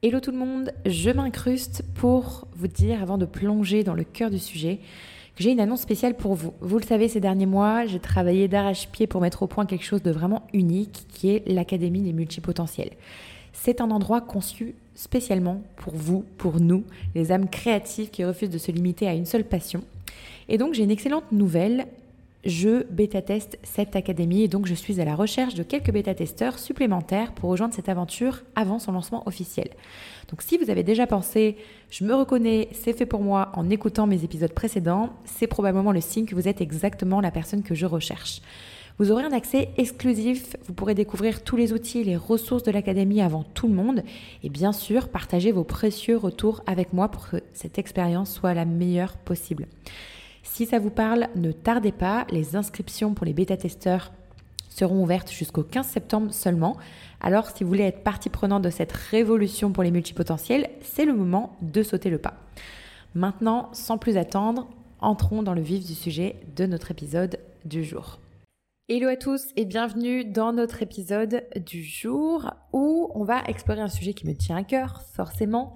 Hello tout le monde, je m'incruste pour vous dire, avant de plonger dans le cœur du sujet, que j'ai une annonce spéciale pour vous. Vous le savez, ces derniers mois, j'ai travaillé d'arrache-pied pour mettre au point quelque chose de vraiment unique, qui est l'Académie des multipotentiels. C'est un endroit conçu spécialement pour vous, pour nous, les âmes créatives qui refusent de se limiter à une seule passion. Et donc j'ai une excellente nouvelle, je bêta-teste cette académie et donc je suis à la recherche de quelques bêta-testeurs supplémentaires pour rejoindre cette aventure avant son lancement officiel. Donc si vous avez déjà pensé, je me reconnais, c'est fait pour moi en écoutant mes épisodes précédents, c'est probablement le signe que vous êtes exactement la personne que je recherche. Vous aurez un accès exclusif, vous pourrez découvrir tous les outils et les ressources de l'académie avant tout le monde et bien sûr partager vos précieux retours avec moi pour que cette expérience soit la meilleure possible. Si ça vous parle, ne tardez pas, les inscriptions pour les bêta-testeurs seront ouvertes jusqu'au 15 septembre seulement. Alors si vous voulez être partie prenante de cette révolution pour les multipotentiels, c'est le moment de sauter le pas. Maintenant, sans plus attendre, entrons dans le vif du sujet de notre épisode du jour. Hello à tous et bienvenue dans notre épisode du jour où on va explorer un sujet qui me tient à cœur, forcément,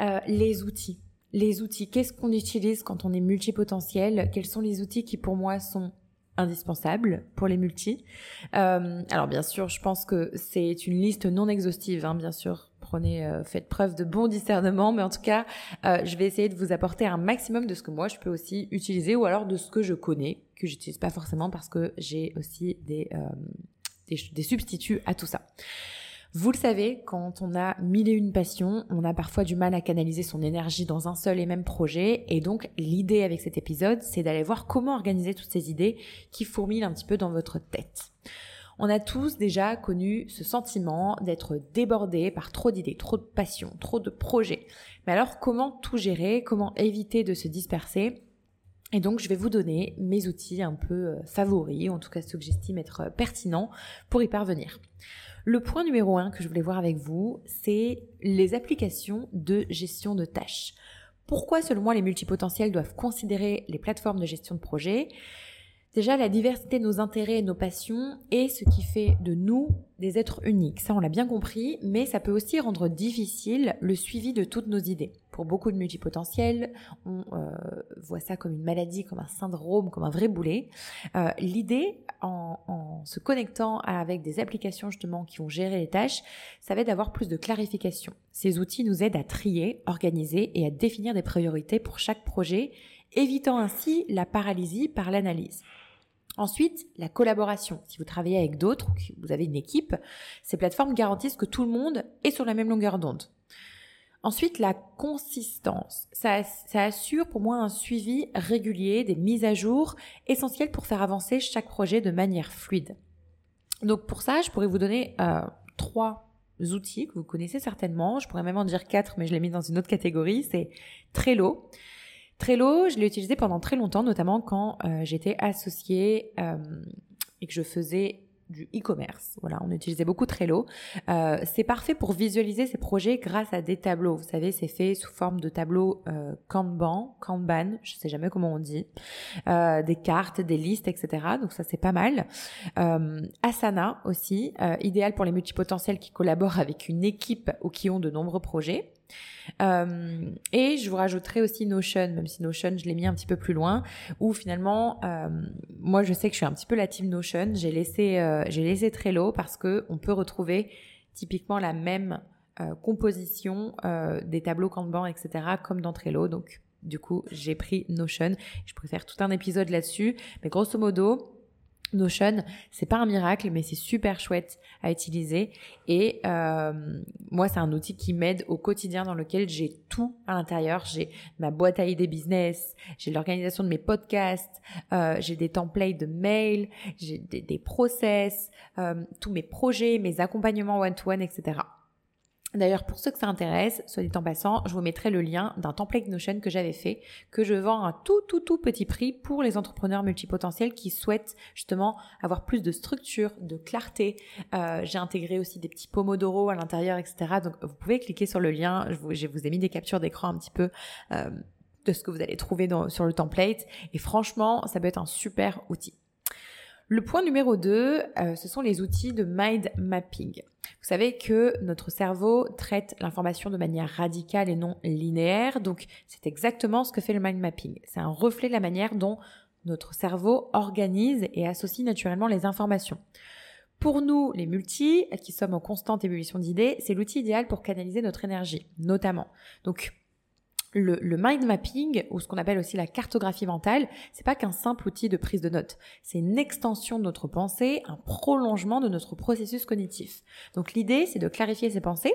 euh, les outils les outils, qu'est-ce qu'on utilise quand on est multipotentiel? Quels sont les outils qui pour moi sont indispensables pour les multis euh, Alors bien sûr, je pense que c'est une liste non exhaustive, hein, bien sûr. Prenez, euh, faites preuve de bon discernement, mais en tout cas, euh, je vais essayer de vous apporter un maximum de ce que moi je peux aussi utiliser, ou alors de ce que je connais, que j'utilise pas forcément parce que j'ai aussi des, des substituts à tout ça. Vous le savez, quand on a mille et une passions, on a parfois du mal à canaliser son énergie dans un seul et même projet. Et donc, l'idée avec cet épisode, c'est d'aller voir comment organiser toutes ces idées qui fourmillent un petit peu dans votre tête. On a tous déjà connu ce sentiment d'être débordé par trop d'idées, trop de passions, trop de projets. Mais alors, comment tout gérer? Comment éviter de se disperser? Et donc, je vais vous donner mes outils un peu euh, favoris, en tout cas ceux que j'estime être euh, pertinents pour y parvenir. Le point numéro un que je voulais voir avec vous, c'est les applications de gestion de tâches. Pourquoi, selon moi, les multipotentiels doivent considérer les plateformes de gestion de projet? Déjà, la diversité de nos intérêts et nos passions est ce qui fait de nous des êtres uniques. Ça, on l'a bien compris, mais ça peut aussi rendre difficile le suivi de toutes nos idées. Pour beaucoup de multipotentiels, on euh, voit ça comme une maladie, comme un syndrome, comme un vrai boulet. Euh, l'idée, en, se connectant avec des applications justement qui vont gérer les tâches, ça va être d'avoir plus de clarification. Ces outils nous aident à trier, organiser et à définir des priorités pour chaque projet, évitant ainsi la paralysie par l'analyse. Ensuite, la collaboration. Si vous travaillez avec d'autres vous avez une équipe, ces plateformes garantissent que tout le monde est sur la même longueur d'onde. Ensuite, la consistance. Ça, assure pour moi un suivi régulier, des mises à jour essentielles pour faire avancer chaque projet de manière fluide. Donc pour ça, je pourrais vous donner euh, trois outils que vous connaissez certainement. Je pourrais même en dire quatre, mais je l'ai mis dans une autre catégorie. C'est Trello. Trello, je l'ai utilisé pendant très longtemps, notamment quand euh, j'étais associée euh, et que je faisais du e-commerce. Voilà, on utilisait beaucoup Trello. Euh, c'est parfait pour visualiser ces projets grâce à des tableaux. Vous savez, c'est fait sous forme de tableaux euh, Kanban, Kanban, je sais jamais comment on dit, euh, des cartes, des listes, etc. Donc ça c'est pas mal. Euh, Asana aussi, euh, idéal pour les multipotentiels qui collaborent avec une équipe ou qui ont de nombreux projets. Euh, et je vous rajouterai aussi Notion, même si Notion, je l'ai mis un petit peu plus loin, où finalement, euh, moi, je sais que je suis un petit peu la team Notion. J'ai laissé, euh, j'ai laissé Trello parce que on peut retrouver typiquement la même composition des tableaux Kanban, etc., comme dans Trello. Donc, du coup, j'ai pris Notion. Je préfère tout un épisode là-dessus, mais grosso modo, Notion, c'est pas un miracle, mais c'est super chouette à utiliser. Et euh, moi, c'est un outil qui m'aide au quotidien dans lequel j'ai tout à l'intérieur. J'ai ma boîte à idées business, j'ai l'organisation de mes podcasts, euh, j'ai des templates de mails, j'ai des, process, euh, tous mes projets, mes accompagnements one-to-one, -one, etc. D'ailleurs, pour ceux que ça intéresse, soit dit en passant, je vous mettrai le lien d'un template Notion que j'avais fait, que je vends à tout tout tout petit prix pour les entrepreneurs multipotentiels qui souhaitent justement avoir plus de structure, de clarté. Euh, J'ai intégré aussi des petits pomodoro à l'intérieur, etc. Donc vous pouvez cliquer sur le lien. Je vous, ai mis des captures d'écran un petit peu. Euh, de ce que vous allez trouver sur le template. Et franchement, ça peut être un super outil. Le point numéro 2, euh, ce sont les outils de mind mapping. Vous savez que notre cerveau traite l'information de manière radicale et non linéaire, donc c'est exactement ce que fait le mind mapping. C'est un reflet de la manière dont notre cerveau organise et associe naturellement les informations. Pour nous, les multis, qui sommes en constante ébullition d'idées, c'est l'outil idéal pour canaliser notre énergie, notamment. Le, mind mapping, ou ce qu'on appelle aussi la cartographie mentale, c'est pas qu'un simple outil de prise de notes. C'est une extension de notre pensée, un prolongement de notre processus cognitif. Donc l'idée, c'est de clarifier ses pensées,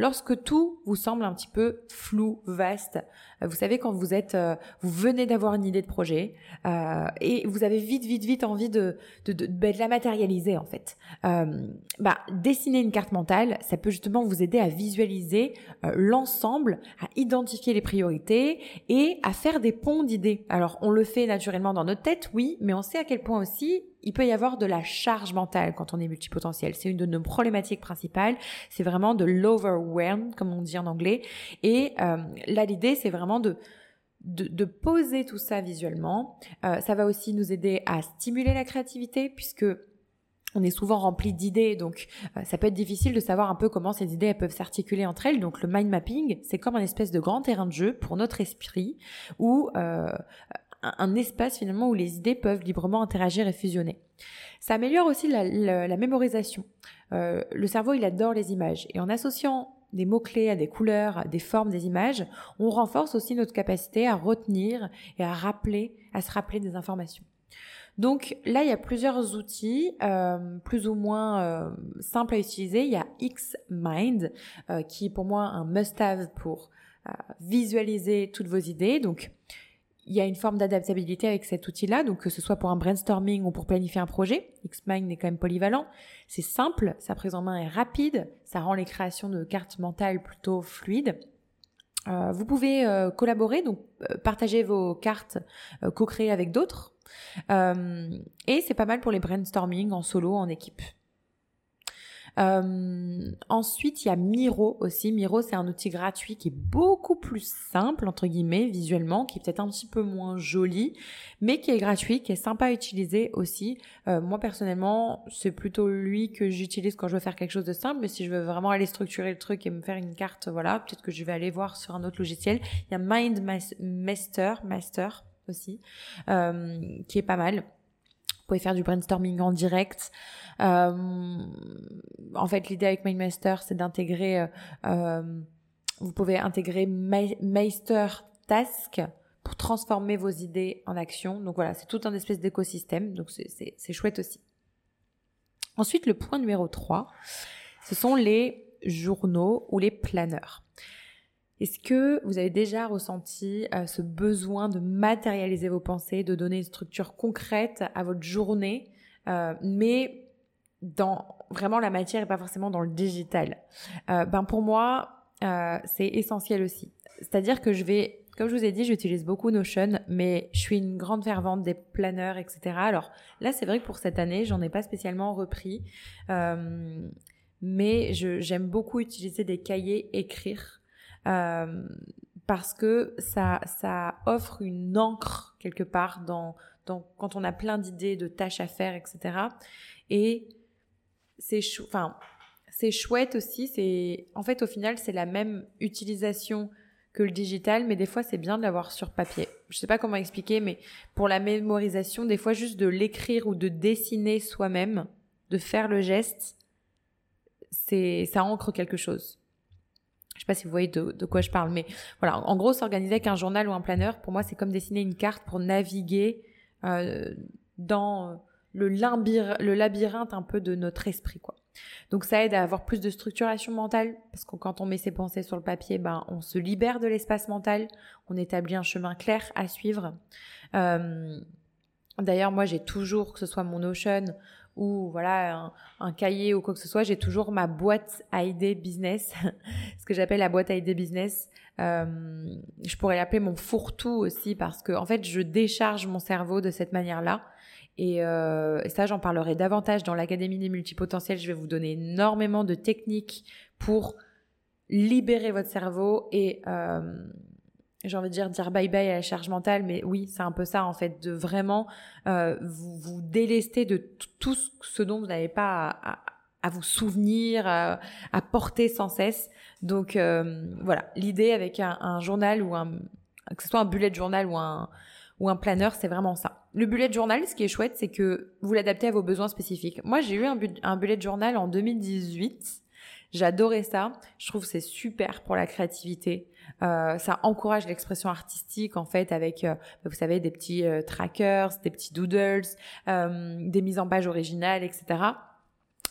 Lorsque tout vous semble un petit peu flou, vaste, euh, vous savez quand vous êtes, euh, vous venez d'avoir une idée de projet euh, et vous avez vite, vite, vite envie de de, de, ben, la matérialiser en fait. bah dessiner une carte mentale, ça peut justement vous aider à visualiser l'ensemble, à identifier les priorités et à faire des ponts d'idées. Alors on le fait naturellement dans notre tête, oui, mais on sait à quel point aussi il peut y avoir de la charge mentale quand on est multipotentiel. C'est une de nos problématiques principales. C'est vraiment de l'overwhelm, comme on dit en anglais. Et euh, là, l'idée, c'est vraiment de, de, poser tout ça visuellement. Euh, ça va aussi nous aider à stimuler la créativité, puisque on est souvent rempli d'idées, donc euh, ça peut être difficile de savoir un peu comment ces idées peuvent s'articuler entre elles. Donc le mind mapping, c'est comme un espèce de grand terrain de jeu pour notre esprit, où un, espace finalement où les idées peuvent librement interagir et fusionner. Ça améliore aussi la, mémorisation. Euh, le cerveau, il adore les images. Et en associant des mots-clés à des couleurs, à des formes des images, on renforce aussi notre capacité à retenir et à rappeler, à se rappeler des informations. Donc là, il y a plusieurs outils euh, plus ou moins euh, simples à utiliser. Il y a Xmind, qui est pour moi un must-have pour visualiser toutes vos idées. Donc il y a une forme d'adaptabilité avec cet outil-là, donc que ce soit pour un brainstorming ou pour planifier un projet. Xmind est quand même polyvalent. C'est simple, sa prise en main est rapide, ça rend les créations de cartes mentales plutôt fluides. Euh, vous pouvez euh, collaborer, donc euh, partager vos cartes, co-créer avec d'autres. et c'est pas mal pour les brainstorming en solo, en équipe. Euh, ensuite, il y a Miro aussi. Miro, c'est un outil gratuit qui est beaucoup plus simple, entre guillemets, visuellement, qui est peut-être un petit peu moins joli, mais qui est gratuit, qui est sympa à utiliser aussi. Euh, moi, personnellement, c'est plutôt lui que j'utilise quand je veux faire quelque chose de simple, mais si je veux vraiment aller structurer le truc et me faire une carte, voilà, peut-être que je vais aller voir sur un autre logiciel. Il y a MindMaster, Master aussi, euh, qui est pas mal pouvez faire du brainstorming en direct. Euh, en fait, l'idée avec MindMaster, c'est d'intégrer, euh, euh, vous pouvez intégrer Meister Task pour transformer vos idées en action. Donc voilà, c'est tout un espèce d'écosystème, donc c'est chouette aussi. Ensuite, le point numéro 3, ce sont les journaux ou les planeurs. Est-ce que vous avez déjà ressenti euh, ce besoin de matérialiser vos pensées, de donner une structure concrète à votre journée, euh, mais dans vraiment la matière et pas forcément dans le digital? Euh, Ben pour moi, c'est essentiel aussi. C'est-à-dire que je vais, comme je vous ai dit, j'utilise beaucoup Notion, mais je suis une grande fervente des planeurs, etc. Alors là, c'est vrai que pour cette année, j'en ai pas spécialement repris, mais j'aime beaucoup utiliser des cahiers, écrire. Euh, parce que ça, ça offre une encre quelque part dans, dans quand on a plein d'idées, de tâches à faire, etc. Et c'est enfin c'est chouette aussi. C'est en fait au final c'est la même utilisation que le digital, mais des fois c'est bien de l'avoir sur papier. Je sais pas comment expliquer, mais pour la mémorisation, des fois juste de l'écrire ou de dessiner soi-même, de faire le geste, c'est ça ancre quelque chose. Je sais pas si vous voyez de, quoi je parle, mais voilà. En gros, s'organiser avec un journal ou un planeur, pour moi, c'est comme dessiner une carte pour naviguer euh, dans le, le labyrinthe un peu de notre esprit, quoi. Donc ça aide à avoir plus de structuration mentale parce que quand on met ses pensées sur le papier, ben on se libère de l'espace mental, on établit un chemin clair à suivre. Euh, D'ailleurs, moi, j'ai toujours, que ce soit mon Notion ou voilà un, cahier ou quoi que ce soit, j'ai toujours ma boîte à idées business, ce que j'appelle la boîte à idées business. Euh, je pourrais l'appeler mon fourre-tout aussi parce que en fait, je décharge mon cerveau de cette manière-là. Et, euh, ça, j'en parlerai davantage dans l'Académie des multipotentiels. Je vais vous donner énormément de techniques pour libérer votre cerveau et euh, j'ai envie de dire dire bye bye à la charge mentale, mais oui, c'est un peu ça en fait, de vraiment euh, vous, vous délester de tout ce dont vous n'avez pas à vous souvenir, à, porter sans cesse. Donc euh, voilà, l'idée avec un, journal ou un que ce soit un bullet journal ou un ou un planeur, c'est vraiment ça. Le bullet journal, ce qui est chouette, c'est que vous l'adaptez à vos besoins spécifiques. Moi, j'ai eu un, un bullet journal en 2018. J'adorais ça. Je trouve c'est super pour la créativité. Euh, ça encourage l'expression artistique en fait avec, euh, vous savez, des petits euh, trackers, des petits doodles, euh, des mises en page originales, etc.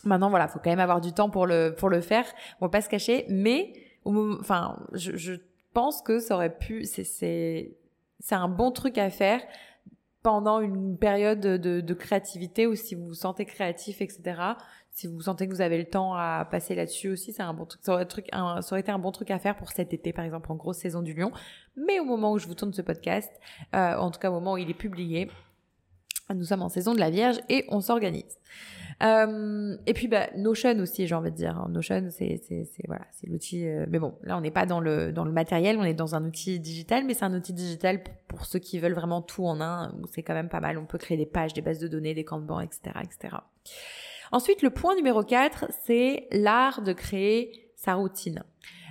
Maintenant, voilà, faut quand même avoir du temps pour le pour le faire. On va pas se cacher, mais au enfin, je, je pense que ça aurait pu, c'est c'est c'est un bon truc à faire pendant une période de, de, créativité ou si vous vous sentez créatif, etc. Si vous sentez que vous avez le temps à passer là-dessus aussi, c'est un bon truc. Ça aurait, ça aurait été un bon truc à faire pour cet été, par exemple, en grosse saison du lion. Mais au moment où je vous tourne ce podcast, euh, en tout cas au moment où il est publié, nous sommes en saison de la Vierge et on s'organise. Euh, et puis bah, Notion aussi, j'ai envie de dire. Notion, c'est voilà, c'est l'outil. Euh, mais bon, là on n'est pas dans le dans le matériel, on est dans un outil digital, mais c'est un outil digital pour, ceux qui veulent vraiment tout en un. C'est quand même pas mal. On peut créer des pages, des bases de données, des banc, etc., etc. Ensuite, le point numéro 4, c'est l'art de créer sa routine.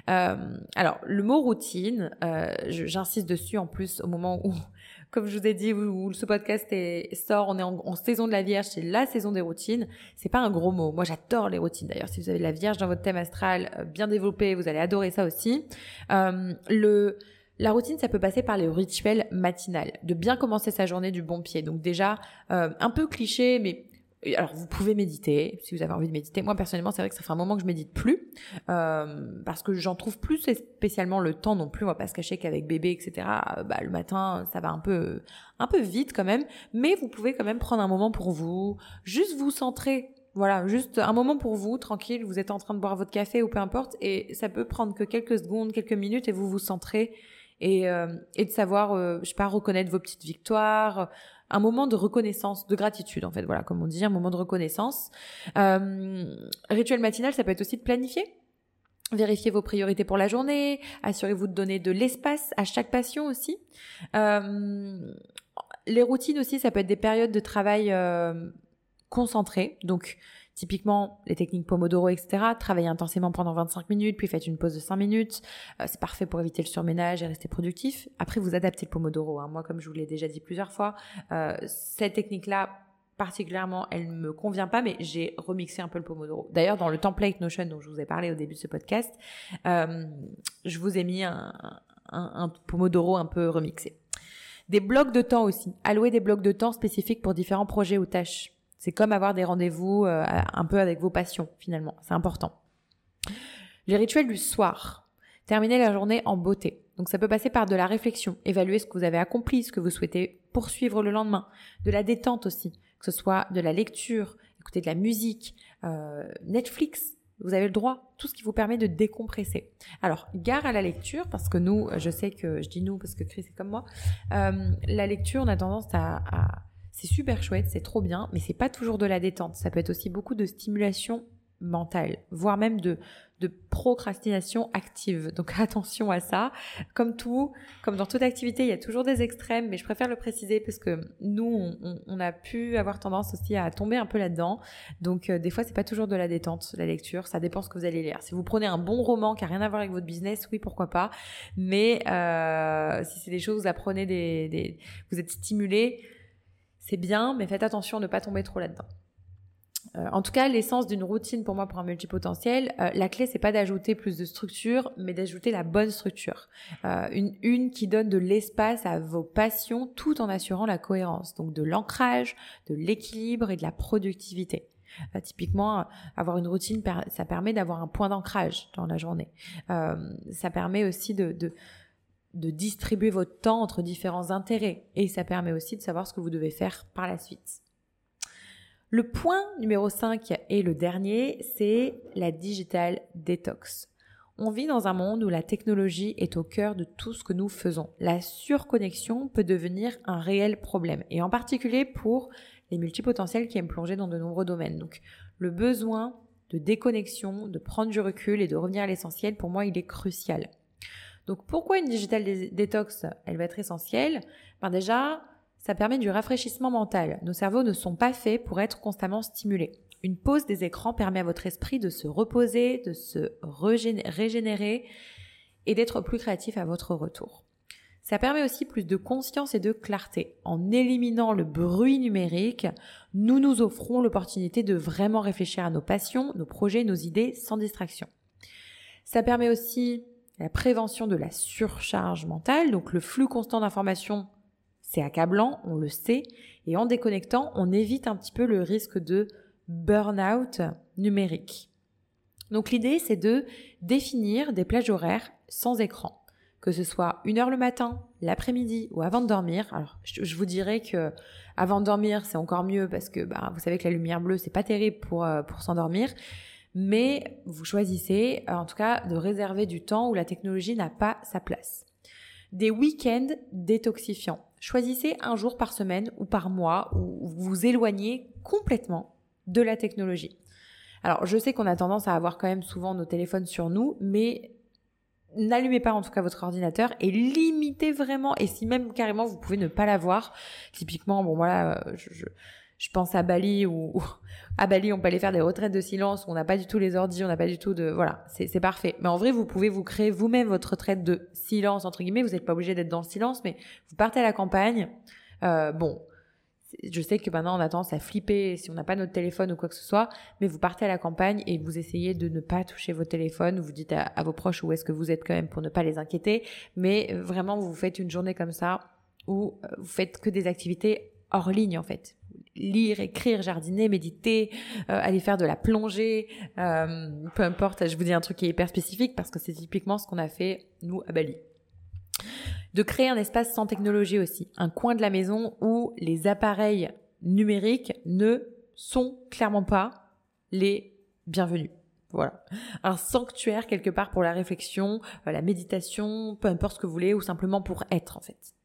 Euh, alors, le mot routine, euh, j'insiste dessus en plus au moment où comme je vous ai dit, où, ce podcast est, sort, on est en, saison de la Vierge, c'est la saison des routines. C'est pas un gros mot. Moi, j'adore les routines. D'ailleurs, si vous avez la Vierge dans votre thème astral euh, bien développé, vous allez adorer ça aussi. Euh, le la routine, ça peut passer par les rituels matinal, de bien commencer sa journée du bon pied. Donc déjà, euh, un peu cliché, mais alors vous pouvez méditer si vous avez envie de méditer. Moi personnellement, c'est vrai que ça fait un moment que je médite plus euh, parce que j'en trouve plus spécialement le temps non plus. On va pas se cacher qu'avec bébé, etc. Bah, le matin, ça va un peu un peu vite quand même. Mais vous pouvez quand même prendre un moment pour vous, juste vous centrer. Voilà, juste un moment pour vous, tranquille. Vous êtes en train de boire votre café ou peu importe, et ça peut prendre que quelques secondes, quelques minutes, et vous vous centrez et, euh, et de savoir, euh, je sais pas, reconnaître vos petites victoires, un moment de reconnaissance, de gratitude en fait, voilà, comme on dit, un moment de reconnaissance. Euh, rituel matinal, ça peut être aussi de planifier. Vérifiez vos priorités pour la journée, assurez-vous de donner de l'espace à chaque passion aussi. Euh, les routines aussi, ça peut être des périodes de travail euh, concentrées. Donc, Typiquement, les techniques Pomodoro, etc. Travaillez intensément pendant 25 minutes, puis faites une pause de 5 minutes. Euh, c'est parfait pour éviter le surménage et rester productif. Après, vous adaptez le Pomodoro. Hein. Moi, comme je vous l'ai déjà dit plusieurs fois, euh, cette technique-là, particulièrement, elle ne me convient pas, mais j'ai remixé un peu le Pomodoro. D'ailleurs, dans le template Notion dont je vous ai parlé au début de ce podcast, euh, je vous ai mis un, un, Pomodoro un peu remixé. Des blocs de temps aussi. Allouer des blocs de temps spécifiques pour différents projets ou tâches. C'est comme avoir des rendez-vous euh, un peu avec vos passions, finalement. C'est important. Les rituels du soir. Terminer la journée en beauté. Donc ça peut passer par de la réflexion, évaluer ce que vous avez accompli, ce que vous souhaitez poursuivre le lendemain, de la détente aussi, que ce soit de la lecture, écouter de la musique, euh, Netflix, vous avez le droit, tout ce qui vous permet de décompresser. Alors, gare à la lecture, parce que nous, je sais que, je dis nous parce que Chris est comme moi, euh, la lecture, on a tendance à c'est super chouette, c'est trop bien, mais c'est pas toujours de la détente. Ça peut être aussi beaucoup de stimulation mentale, voire même de, procrastination active. Donc attention à ça. Comme tout, comme dans toute activité, il y a toujours des extrêmes, mais je préfère le préciser parce que nous, on, a pu avoir tendance aussi à tomber un peu là-dedans. Donc euh, des fois, c'est pas toujours de la détente, la lecture. Ça dépend ce que vous allez lire. Si vous prenez un bon roman qui a rien à voir avec votre business, oui, pourquoi pas. Mais euh, si c'est des choses, vous apprenez vous êtes stimulé c'est bien, mais faites attention à ne pas tomber trop là-dedans. Euh, en tout cas, l'essence d'une routine pour moi pour un multipotentiel, euh, la clé c'est pas d'ajouter plus de structure, mais d'ajouter la bonne structure, euh, une une qui donne de l'espace à vos passions, tout en assurant la cohérence, donc de l'ancrage, de l'équilibre et de la productivité. typiquement, avoir une routine, ça permet d'avoir un point d'ancrage dans la journée. ça permet aussi de de distribuer votre temps entre différents intérêts et ça permet aussi de savoir ce que vous devez faire par la suite. Le point numéro 5 et le dernier, c'est la digital detox. On vit dans un monde où la technologie est au cœur de tout ce que nous faisons. La surconnexion peut devenir un réel problème et en particulier pour les multipotentiels qui aiment plonger dans de nombreux domaines. Donc le besoin de déconnexion, de prendre du recul et de revenir à l'essentiel, pour moi, il est crucial. Donc pourquoi une digital détox, elle va être essentielle? Ben Déjà, ça permet du rafraîchissement mental. Nos cerveaux ne sont pas faits pour être constamment stimulés. Une pause des écrans permet à votre esprit de se reposer, de se régénérer et d'être plus créatif à votre retour. Ça permet aussi plus de conscience et de clarté. En éliminant le bruit numérique, nous nous offrons l'opportunité de vraiment réfléchir à nos passions, nos projets, nos idées sans distraction. Ça permet aussi la prévention de la surcharge mentale, donc le flux constant d'informations, c'est accablant, on le sait, et en déconnectant, on évite un petit peu le risque de burn-out numérique. Donc l'idée, c'est de définir des plages horaires sans écran, que ce soit une heure le matin, l'après-midi ou avant de dormir. Alors, je, vous dirais que avant de dormir, c'est encore mieux parce que bah, vous savez que la lumière bleue, c'est pas terrible pour euh, pour s'endormir mais vous choisissez en tout cas de réserver du temps où la technologie n'a pas sa place. Des week-ends détoxifiants. Choisissez un jour par semaine ou par mois où vous vous éloignez complètement de la technologie. Alors je sais qu'on a tendance à avoir quand même souvent nos téléphones sur nous, mais n'allumez pas en tout cas votre ordinateur et limitez vraiment et si même carrément vous pouvez ne pas l'avoir typiquement bon voilà euh, je, je pense à Bali ou, à Bali on peut aller faire des retraites de silence où on n'a pas du tout les ordi, on n'a pas du tout de voilà, c'est parfait. Mais en vrai, vous pouvez vous créer vous-même votre retraite de silence entre guillemets. Vous n'êtes pas obligé d'être dans le silence, mais vous partez à la campagne. Euh, bon, je sais que maintenant on a tendance à flipper si on n'a pas notre téléphone ou quoi que ce soit, mais vous partez à la campagne et vous essayez de ne pas toucher vos téléphones. Vous dites à, vos proches où est-ce que vous êtes quand même pour ne pas les inquiéter, mais vraiment vous faites une journée comme ça où euh, vous faites que des activités hors ligne en fait lire, écrire, jardiner, méditer, euh, aller faire de la plongée, euh, peu importe, je vous dis un truc qui est hyper spécifique parce que c'est typiquement ce qu'on a fait nous à Bali. De créer un espace sans technologie aussi, un coin de la maison où les appareils numériques ne sont clairement pas les bienvenus. Voilà. Un sanctuaire quelque part pour la réflexion, euh, la méditation, peu importe ce que vous voulez, ou simplement pour être en fait.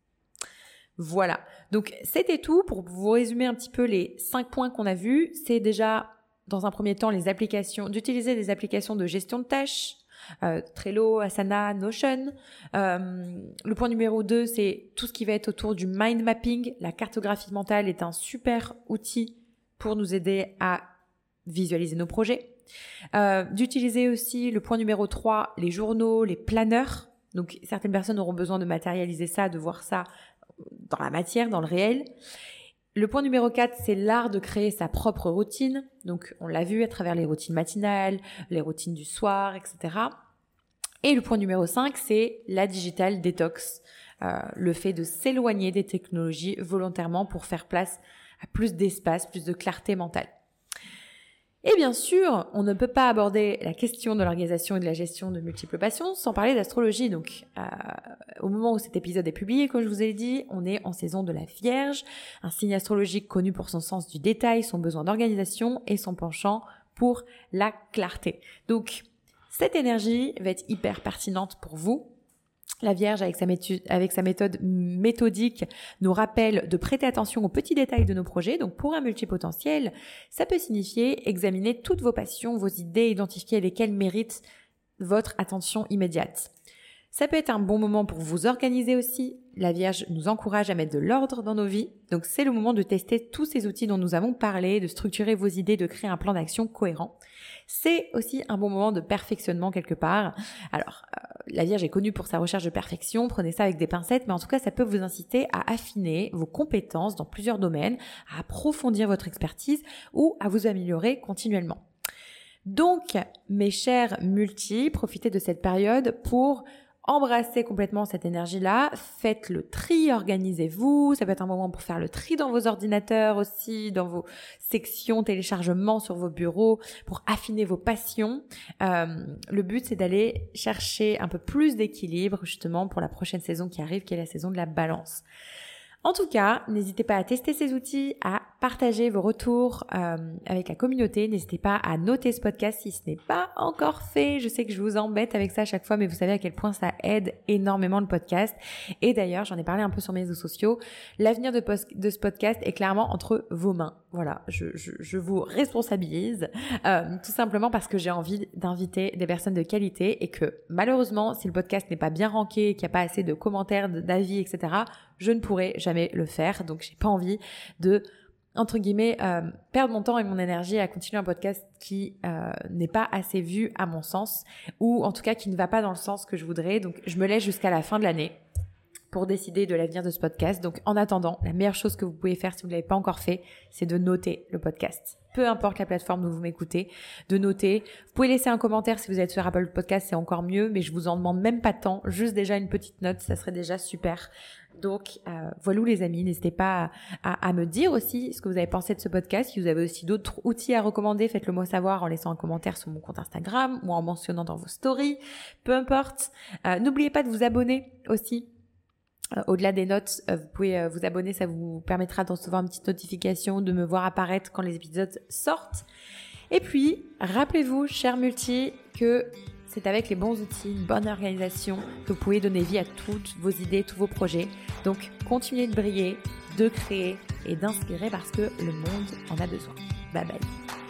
Voilà. Donc c'était tout pour vous résumer un petit peu les cinq points qu'on a vus. C'est déjà dans un premier temps les applications, d'utiliser des applications de gestion de tâches, euh, Trello, Asana, Notion. Euh, le point numéro 2, c'est tout ce qui va être autour du mind mapping. La cartographie mentale est un super outil pour nous aider à visualiser nos projets. Euh, d'utiliser aussi le point numéro 3, les journaux, les planeurs. Donc certaines personnes auront besoin de matérialiser ça, de voir ça dans la matière, dans le réel. Le point numéro 4, c'est l'art de créer sa propre routine. Donc, on l'a vu à travers les routines matinales, les routines du soir, etc. Et le point numéro 5, c'est la digital detox. Euh, le fait de s'éloigner des technologies volontairement pour faire place à plus d'espace, plus de clarté mentale. Et bien sûr, on ne peut pas aborder la question de l'organisation et de la gestion de multiples passions sans parler d'astrologie. Donc, euh, au moment où cet épisode est publié, comme je vous ai dit, on est en saison de la Vierge, un signe astrologique connu pour son sens du détail, son besoin d'organisation et son penchant pour la clarté. Donc, cette énergie va être hyper pertinente pour vous la Vierge, avec sa, méthode, méthodique, nous rappelle de prêter attention aux petits détails de nos projets. Donc pour un multipotentiel, ça peut signifier examiner toutes vos passions, vos idées, identifier lesquelles méritent votre attention immédiate. Ça peut être un bon moment pour vous organiser aussi. La Vierge nous encourage à mettre de l'ordre dans nos vies. Donc c'est le moment de tester tous ces outils dont nous avons parlé, de structurer vos idées, de créer un plan d'action cohérent. C'est aussi un bon moment de perfectionnement quelque part. Alors, euh, la Vierge est connue pour sa recherche de perfection, prenez ça avec des pincettes, mais en tout cas ça peut vous inciter à affiner vos compétences dans plusieurs domaines, à approfondir votre expertise ou à vous améliorer continuellement. Donc, mes chers multi, profitez de cette période pour embrassez complètement cette énergie-là, faites le tri, organisez-vous, ça peut être un moment pour faire le tri dans vos ordinateurs aussi, dans vos sections téléchargement sur vos bureaux, pour affiner vos passions. Euh, le but, c'est d'aller chercher un peu plus d'équilibre justement pour la prochaine saison qui arrive, qui est la saison de la balance. En tout cas, n'hésitez pas à tester ces outils, partager vos retours euh, avec la communauté. N'hésitez pas à noter ce podcast si ce n'est pas encore fait. Je sais que je vous embête avec ça à chaque fois, mais vous savez à quel point ça aide énormément le podcast. Et d'ailleurs, j'en ai parlé un peu sur mes réseaux sociaux. L'avenir de, ce podcast est clairement entre vos mains. Voilà, je, je, je vous responsabilise euh, tout simplement parce que j'ai envie d'inviter des personnes de qualité et que malheureusement, si le podcast n'est pas bien ranké, qu'il n'y a pas assez de commentaires, d'avis, etc., je ne pourrai jamais le faire. Donc j'ai pas envie de entre guillemets, euh, perdre mon temps et mon énergie à continuer un podcast qui euh, n'est pas assez vu à mon sens, ou en tout cas qui ne va pas dans le sens que je voudrais. Donc je me laisse jusqu'à la fin de l'année pour décider de l'avenir de ce podcast. Donc en attendant, la meilleure chose que vous pouvez faire si vous ne l'avez pas encore fait, c'est de noter le podcast. Peu importe la plateforme où vous m'écoutez, de noter. Vous pouvez laisser un commentaire si vous êtes sur Apple Podcast, c'est encore mieux, mais je vous en demande même pas tant, juste déjà une petite note, ça serait déjà super. Donc euh, voilà les amis, n'hésitez pas à, me dire aussi ce que vous avez pensé de ce podcast. Si vous avez aussi d'autres outils à recommander, faites-le moi savoir en laissant un commentaire sur mon compte Instagram ou en mentionnant dans vos stories, peu importe. Euh, n'oubliez pas de vous abonner aussi au-delà des notes, euh, vous pouvez euh, vous abonner, ça vous permettra d'en recevoir une petite notification, de me voir apparaître quand les épisodes sortent. Et puis, rappelez-vous, cher multi, que c'est avec les bons outils, une bonne organisation, que vous pouvez donner vie à toutes vos idées, tous vos projets. Donc, continuez de briller, de créer et d'inspirer parce que le monde en a besoin. Bye bye.